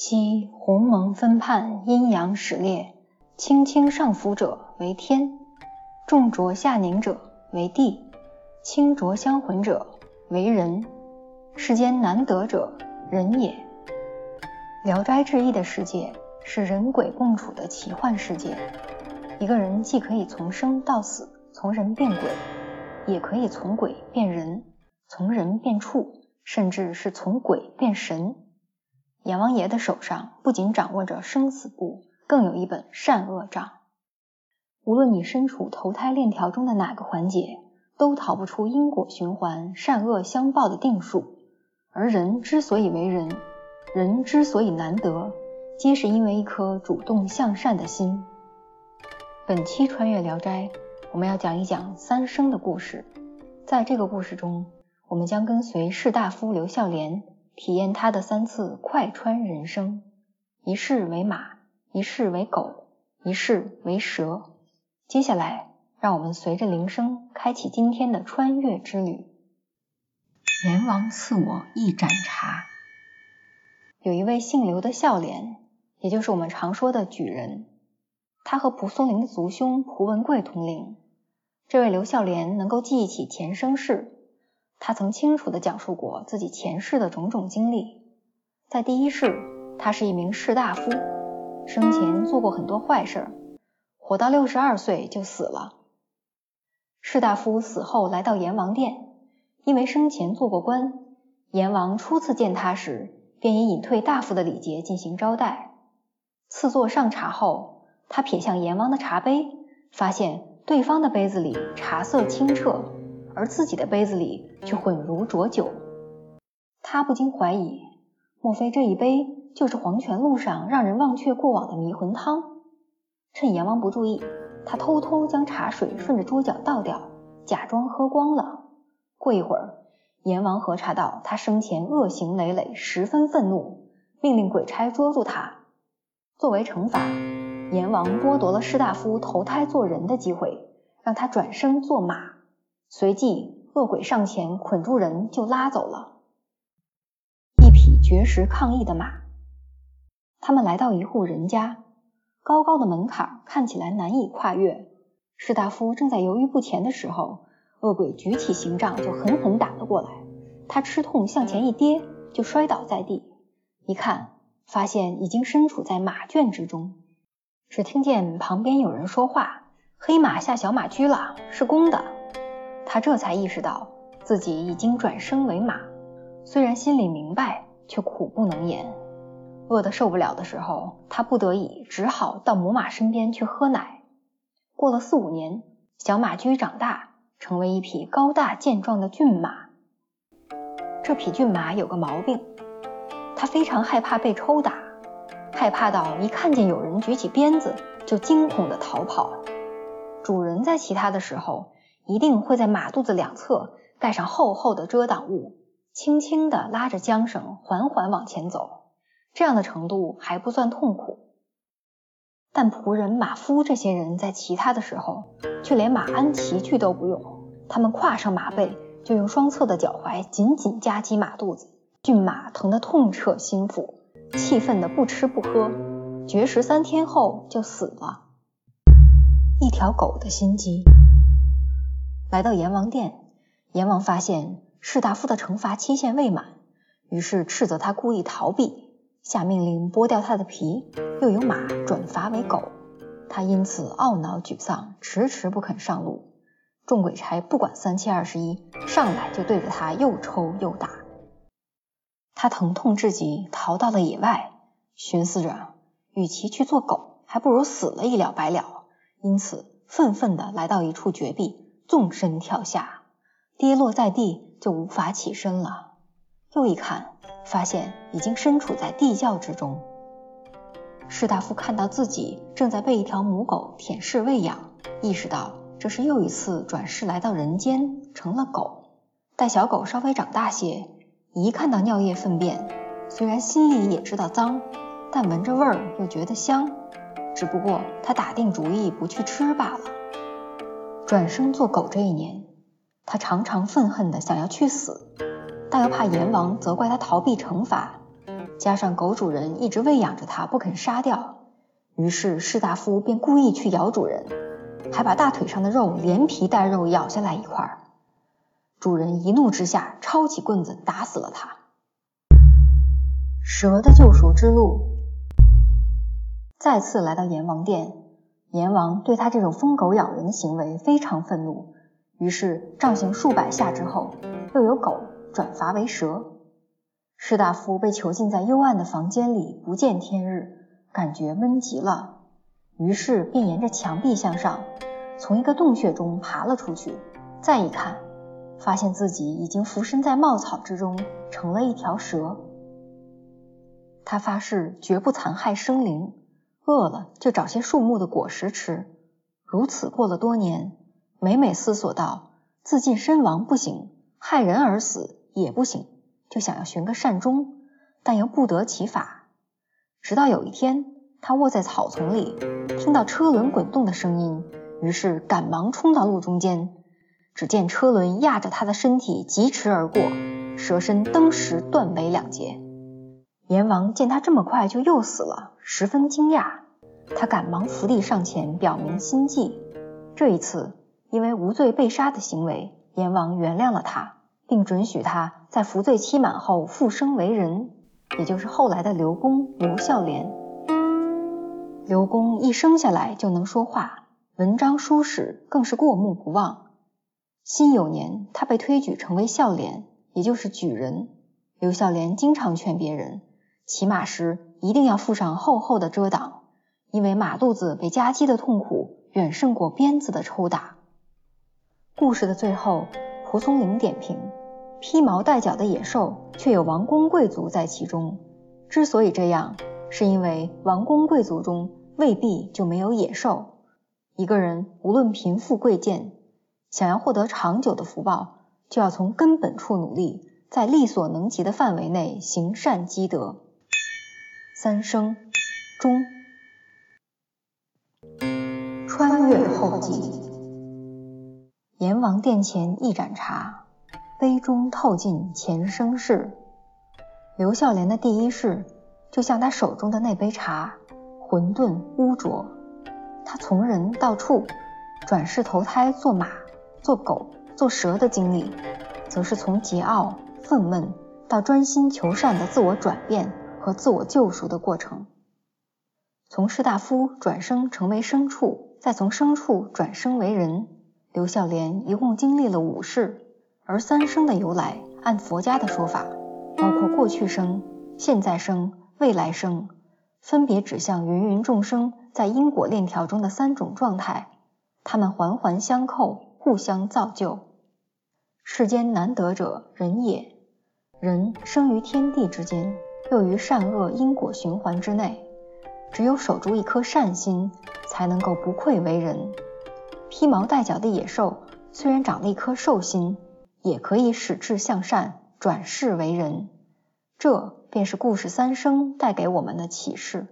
昔鸿蒙分判，阴阳始列，清清上浮者为天，重浊下凝者为地，清浊相混者为人。世间难得者，人也。《聊斋志异》的世界是人鬼共处的奇幻世界，一个人既可以从生到死，从人变鬼，也可以从鬼变人，从人变畜，甚至是从鬼变神。阎王爷的手上不仅掌握着生死簿，更有一本善恶账。无论你身处投胎链条中的哪个环节，都逃不出因果循环、善恶相报的定数。而人之所以为人，人之所以难得，皆是因为一颗主动向善的心。本期穿越聊斋，我们要讲一讲三生的故事。在这个故事中，我们将跟随士大夫刘孝廉，体验他的三次快穿人生：一世为马，一世为狗，一世为蛇。接下来，让我们随着铃声，开启今天的穿越之旅。阎王赐我一盏茶。有一位姓刘的孝廉，也就是我们常说的举人，他和蒲松龄的族兄蒲文贵同龄。这位刘孝廉能够记忆起前生事，他曾清楚地讲述过自己前世的种种经历。在第一世，他是一名士大夫，生前做过很多坏事，活到六十二岁就死了。士大夫死后来到阎王殿。因为生前做过官，阎王初次见他时，便以隐退大夫的礼节进行招待。赐座上茶后，他瞥向阎王的茶杯，发现对方的杯子里茶色清澈，而自己的杯子里却混如浊酒。他不禁怀疑，莫非这一杯就是黄泉路上让人忘却过往的迷魂汤？趁阎王不注意，他偷偷将茶水顺着桌角倒掉，假装喝光了。过一会儿，阎王核查到他生前恶行累累，十分愤怒，命令鬼差捉住他。作为惩罚，阎王剥夺了士大夫投胎做人的机会，让他转生做马。随即，恶鬼上前捆住人就拉走了。一匹绝食抗议的马。他们来到一户人家，高高的门槛看起来难以跨越。士大夫正在犹豫不前的时候。恶鬼举起刑杖就狠狠打了过来，他吃痛向前一跌，就摔倒在地。一看，发现已经身处在马圈之中。只听见旁边有人说话：“黑马下小马驹了，是公的。”他这才意识到自己已经转生为马，虽然心里明白，却苦不能言。饿得受不了的时候，他不得已只好到母马身边去喝奶。过了四五年，小马驹长大。成为一匹高大健壮的骏马。这匹骏马有个毛病，它非常害怕被抽打，害怕到一看见有人举起鞭子就惊恐的逃跑。主人在骑它的时候，一定会在马肚子两侧盖上厚厚的遮挡物，轻轻的拉着缰绳，缓缓往前走。这样的程度还不算痛苦。但仆人、马夫这些人在骑它的时候，却连马鞍骑具都不用。他们跨上马背，就用双侧的脚踝紧紧夹击马肚子。骏马疼得痛彻心腑，气愤的不吃不喝，绝食三天后就死了。一条狗的心机。来到阎王殿，阎王发现士大夫的惩罚期限未满，于是斥责他故意逃避。下命令剥掉他的皮，又由马转罚为狗。他因此懊恼沮丧，迟迟不肯上路。众鬼差不管三七二十一，上来就对着他又抽又打。他疼痛至极，逃到了野外，寻思着，与其去做狗，还不如死了一了百了。因此，愤愤地来到一处绝壁，纵身跳下，跌落在地就无法起身了。又一看。发现已经身处在地窖之中，士大夫看到自己正在被一条母狗舔舐喂养，意识到这是又一次转世来到人间，成了狗。待小狗稍微长大些，一看到尿液粪便，虽然心里也知道脏，但闻着味儿又觉得香，只不过他打定主意不去吃罢了。转生做狗这一年，他常常愤恨的想要去死。但又怕阎王责怪他逃避惩罚，加上狗主人一直喂养着他，不肯杀掉，于是士大夫便故意去咬主人，还把大腿上的肉连皮带肉咬下来一块儿。主人一怒之下，抄起棍子打死了他。蛇的救赎之路，再次来到阎王殿，阎王对他这种疯狗咬人的行为非常愤怒，于是杖刑数百下之后，又有狗转罚为蛇。士大夫被囚禁在幽暗的房间里，不见天日，感觉闷极了，于是便沿着墙壁向上，从一个洞穴中爬了出去。再一看，发现自己已经浮身在茂草之中，成了一条蛇。他发誓绝不残害生灵，饿了就找些树木的果实吃。如此过了多年，每每思索到自尽身亡不行，害人而死也不行。就想要寻个善终，但又不得其法。直到有一天，他卧在草丛里，听到车轮滚动的声音，于是赶忙冲到路中间。只见车轮压着他的身体疾驰而过，蛇身登时断为两截。阎王见他这么快就又死了，十分惊讶。他赶忙伏地上前表明心迹。这一次，因为无罪被杀的行为，阎王原谅了他。并准许他在服罪期满后复生为人，也就是后来的刘公刘孝廉。刘公一生下来就能说话，文章书史更是过目不忘。辛酉年，他被推举成为孝廉，也就是举人。刘孝廉经常劝别人，骑马时一定要附上厚厚的遮挡，因为马肚子被夹击的痛苦远胜过鞭子的抽打。故事的最后，蒲松龄点评。披毛戴角的野兽，却有王公贵族在其中。之所以这样，是因为王公贵族中未必就没有野兽。一个人无论贫富贵贱，想要获得长久的福报，就要从根本处努力，在力所能及的范围内行善积德。三生中，穿越后记。阎王殿前一盏茶。杯中透尽前生事。刘孝廉的第一世，就像他手中的那杯茶，混沌污浊。他从人到畜，转世投胎做马、做狗、做蛇的经历，则是从桀骜愤懑到专心求善的自我转变和自我救赎的过程。从士大夫转生成为牲畜，再从牲畜转生为人，刘孝廉一共经历了五世。而三生的由来，按佛家的说法，包括过去生、现在生、未来生，分别指向芸芸众生在因果链条中的三种状态，它们环环相扣，互相造就。世间难得者人也，人生于天地之间，又于善恶因果循环之内，只有守住一颗善心，才能够不愧为人。披毛戴角的野兽，虽然长了一颗兽心。也可以使志向善，转世为人，这便是故事三生带给我们的启示。